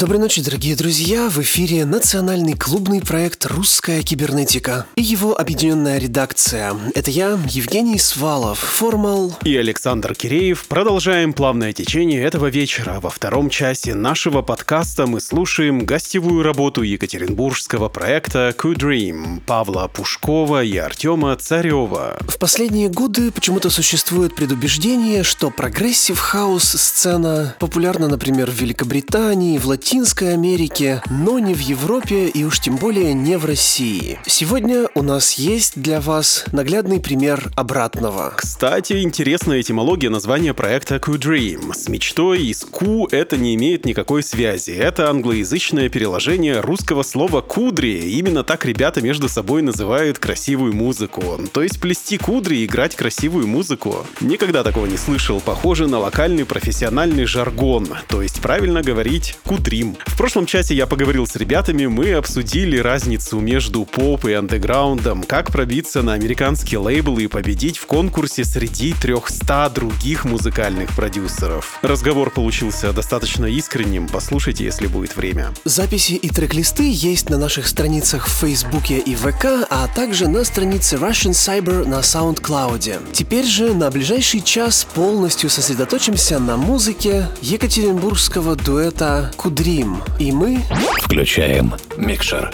Доброй ночи, дорогие друзья! В эфире национальный клубный проект «Русская кибернетика» и его объединенная редакция. Это я, Евгений Свалов, Формал и Александр Киреев. Продолжаем плавное течение этого вечера. Во втором часе нашего подкаста мы слушаем гостевую работу екатеринбургского проекта Q-Dream Павла Пушкова и Артема Царева. В последние годы почему-то существует предубеждение, что progressive house сцена популярна, например, в Великобритании, в Латинской Латинской Америке, но не в Европе и уж тем более не в России. Сегодня у нас есть для вас наглядный пример обратного. Кстати, интересная этимология названия проекта Q-Dream. С мечтой и с Q это не имеет никакой связи. Это англоязычное переложение русского слова «кудри». Именно так ребята между собой называют красивую музыку. То есть плести кудри и играть красивую музыку. Никогда такого не слышал. Похоже на локальный профессиональный жаргон. То есть правильно говорить «кудри» Dream. В прошлом часе я поговорил с ребятами, мы обсудили разницу между поп и андеграундом, как пробиться на американские лейблы и победить в конкурсе среди 300 других музыкальных продюсеров. Разговор получился достаточно искренним, послушайте, если будет время. Записи и трек-листы есть на наших страницах в Фейсбуке и ВК, а также на странице Russian Cyber на SoundCloud. Теперь же на ближайший час полностью сосредоточимся на музыке екатеринбургского дуэта Кудри Dream. И мы включаем микшер.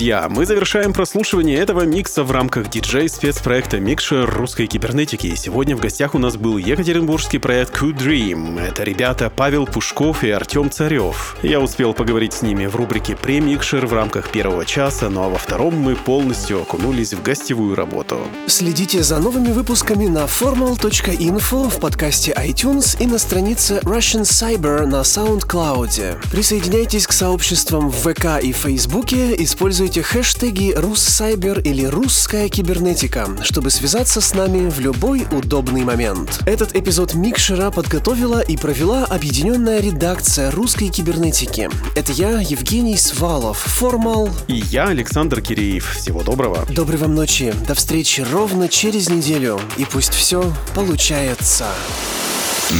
Друзья, мы завершаем прослушивание этого микса в рамках диджей-спецпроекта Микшер русской кибернетики. Сегодня в гостях у нас был екатеринбургский проект Cool Dream. Это ребята Павел Пушков и Артем Царев. Я успел поговорить с ними в рубрике «Премикшер» в рамках первого часа, ну а во втором мы полностью окунулись в гостевую работу. Следите за новыми выпусками на formal.info в подкасте iTunes и на странице Russian Cyber на SoundCloud. Присоединяйтесь к сообществам в ВК и Фейсбуке, используйте хэштеги «Руссайбер» или «Русская кибернетика», чтобы связаться с нами в любой удобный момент. Этот эпизод Микшера подготовила и провела объединенная редакция русской кибернетики. Это я, Евгений Свалов, Формал. И я, Александр Киреев. Всего доброго. Доброй вам ночи. До встречи ровно через неделю. И пусть все получается.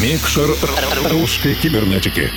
Микшер русской кибернетики.